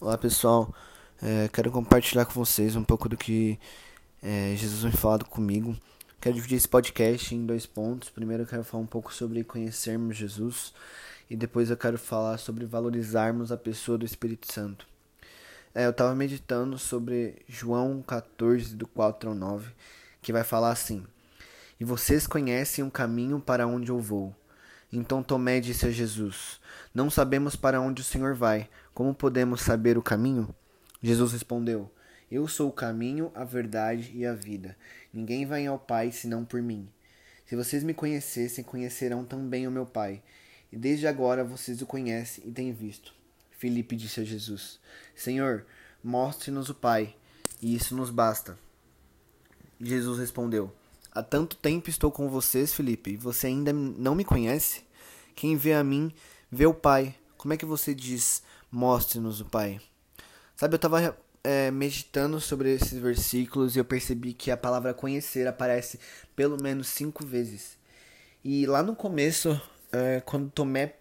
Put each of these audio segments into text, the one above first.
Olá pessoal, é, quero compartilhar com vocês um pouco do que é, Jesus vem falado comigo. Quero dividir esse podcast em dois pontos. Primeiro eu quero falar um pouco sobre conhecermos Jesus e depois eu quero falar sobre valorizarmos a pessoa do Espírito Santo. É, eu estava meditando sobre João 14, do 4 ao 9, que vai falar assim: E vocês conhecem o caminho para onde eu vou. Então Tomé disse a Jesus: Não sabemos para onde o Senhor vai como podemos saber o caminho? Jesus respondeu: Eu sou o caminho, a verdade e a vida. Ninguém vai ao Pai senão por mim. Se vocês me conhecessem, conhecerão também o meu Pai. E desde agora vocês o conhecem e têm visto. Filipe disse a Jesus: Senhor, mostre-nos o Pai, e isso nos basta. Jesus respondeu: Há tanto tempo estou com vocês, Filipe, e você ainda não me conhece? Quem vê a mim, vê o Pai. Como é que você diz: Mostre-nos o Pai. Sabe, eu estava é, meditando sobre esses versículos e eu percebi que a palavra conhecer aparece pelo menos cinco vezes. E lá no começo, é, quando Tomé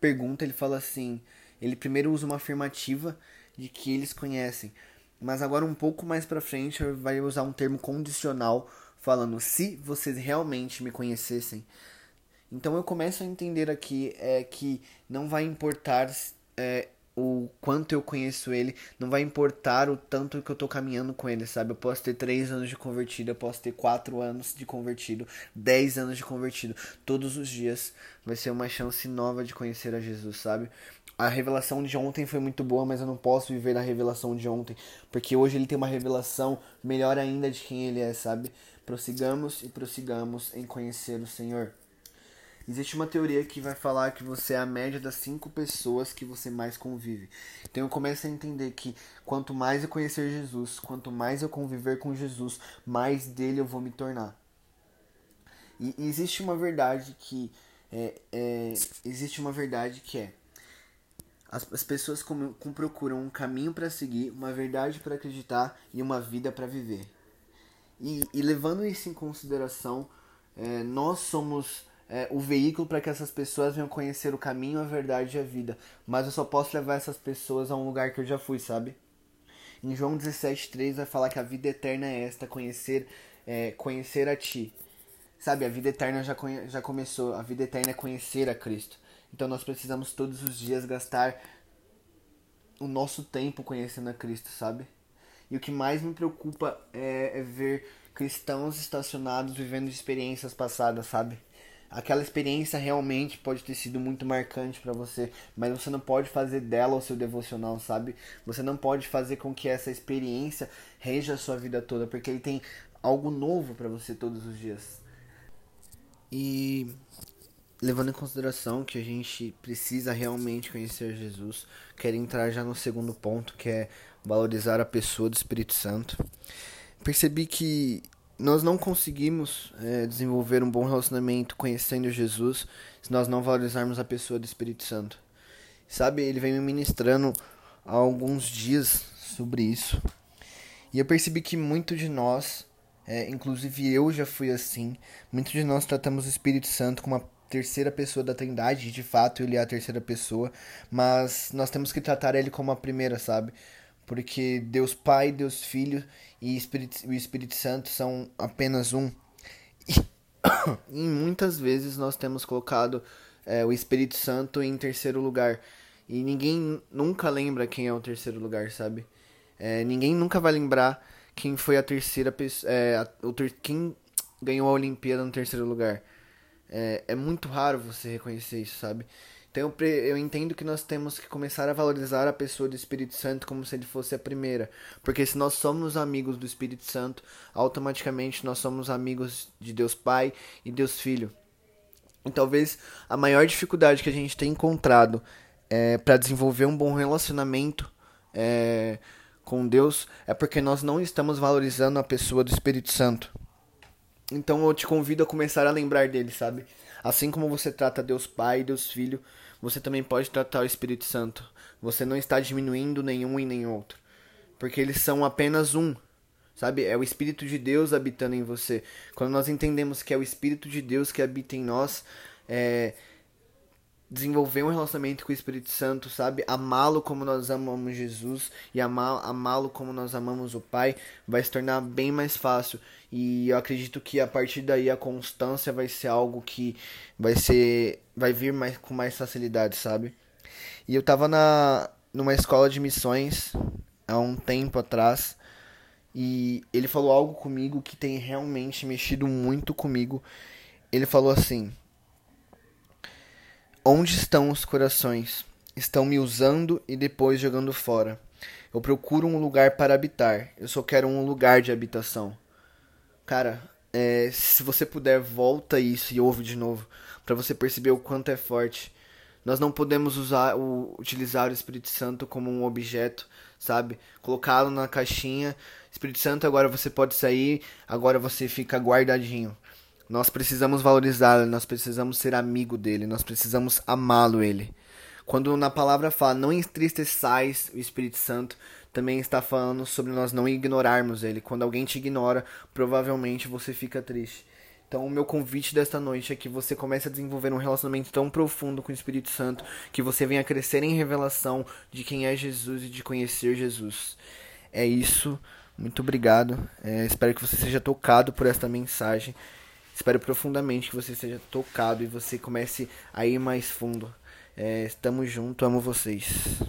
pergunta, ele fala assim: ele primeiro usa uma afirmativa de que eles conhecem, mas agora um pouco mais para frente vai usar um termo condicional falando se vocês realmente me conhecessem. Então eu começo a entender aqui é que não vai importar é, o quanto eu conheço ele, não vai importar o tanto que eu tô caminhando com ele, sabe? Eu posso ter 3 anos de convertido, eu posso ter 4 anos de convertido, 10 anos de convertido. Todos os dias vai ser uma chance nova de conhecer a Jesus, sabe? A revelação de ontem foi muito boa, mas eu não posso viver da revelação de ontem, porque hoje ele tem uma revelação melhor ainda de quem ele é, sabe? Prossigamos e prossigamos em conhecer o Senhor. Existe uma teoria que vai falar que você é a média das cinco pessoas que você mais convive. Então eu começo a entender que quanto mais eu conhecer Jesus, quanto mais eu conviver com Jesus, mais dele eu vou me tornar. E existe uma verdade que é, é existe uma verdade que é as, as pessoas com, com procuram um caminho para seguir, uma verdade para acreditar e uma vida para viver. E, e, levando isso em consideração, é, nós somos é, o veículo para que essas pessoas venham conhecer o caminho, a verdade e a vida. Mas eu só posso levar essas pessoas a um lugar que eu já fui, sabe? Em João 17,3 vai falar que a vida eterna é esta, conhecer, é, conhecer a ti. Sabe, a vida eterna já, já começou, a vida eterna é conhecer a Cristo. Então nós precisamos todos os dias gastar o nosso tempo conhecendo a Cristo, sabe? E o que mais me preocupa é, é ver cristãos estacionados vivendo experiências passadas, sabe? aquela experiência realmente pode ter sido muito marcante para você, mas você não pode fazer dela o seu devocional, sabe? Você não pode fazer com que essa experiência reja a sua vida toda, porque ele tem algo novo para você todos os dias. E levando em consideração que a gente precisa realmente conhecer Jesus, quero entrar já no segundo ponto, que é valorizar a pessoa do Espírito Santo. Percebi que nós não conseguimos é, desenvolver um bom relacionamento conhecendo Jesus se nós não valorizarmos a pessoa do Espírito Santo. Sabe, ele vem me ministrando há alguns dias sobre isso. E eu percebi que muito de nós, é, inclusive eu já fui assim, muito de nós tratamos o Espírito Santo como uma terceira pessoa da Trindade, de fato ele é a terceira pessoa, mas nós temos que tratar ele como a primeira, sabe? porque Deus Pai, Deus Filho e Espírito, o Espírito Santo são apenas um. E, e muitas vezes nós temos colocado é, o Espírito Santo em terceiro lugar. E ninguém nunca lembra quem é o terceiro lugar, sabe? É, ninguém nunca vai lembrar quem foi a terceira pessoa. É, a, o ter, quem ganhou a Olimpíada no terceiro lugar. É, é muito raro você reconhecer isso, sabe? Então eu entendo que nós temos que começar a valorizar a pessoa do Espírito Santo como se ele fosse a primeira. Porque se nós somos amigos do Espírito Santo, automaticamente nós somos amigos de Deus Pai e Deus Filho. E talvez a maior dificuldade que a gente tem encontrado é, para desenvolver um bom relacionamento é, com Deus é porque nós não estamos valorizando a pessoa do Espírito Santo. Então eu te convido a começar a lembrar dele, sabe? Assim como você trata Deus Pai Deus Filho, você também pode tratar o Espírito Santo. Você não está diminuindo nenhum e nem outro. Porque eles são apenas um. Sabe? É o Espírito de Deus habitando em você. Quando nós entendemos que é o Espírito de Deus que habita em nós, é... desenvolver um relacionamento com o Espírito Santo, sabe? Amá-lo como nós amamos Jesus e amá-lo como nós amamos o Pai, vai se tornar bem mais fácil. E eu acredito que a partir daí a constância vai ser algo que vai ser vai vir mais com mais facilidade, sabe? E eu tava na numa escola de missões há um tempo atrás e ele falou algo comigo que tem realmente mexido muito comigo. Ele falou assim: Onde estão os corações? Estão me usando e depois jogando fora. Eu procuro um lugar para habitar. Eu só quero um lugar de habitação. Cara, é, se você puder, volta isso e ouve de novo. para você perceber o quanto é forte. Nós não podemos usar o, utilizar o Espírito Santo como um objeto, sabe? Colocá-lo na caixinha. Espírito Santo, agora você pode sair, agora você fica guardadinho. Nós precisamos valorizá-lo, nós precisamos ser amigo dele, nós precisamos amá-lo ele. Quando na palavra fala não entristeçais o Espírito Santo, também está falando sobre nós não ignorarmos ele. Quando alguém te ignora, provavelmente você fica triste. Então, o meu convite desta noite é que você comece a desenvolver um relacionamento tão profundo com o Espírito Santo que você venha crescer em revelação de quem é Jesus e de conhecer Jesus. É isso. Muito obrigado. É, espero que você seja tocado por esta mensagem. Espero profundamente que você seja tocado e você comece a ir mais fundo. É, estamos juntos, amo vocês.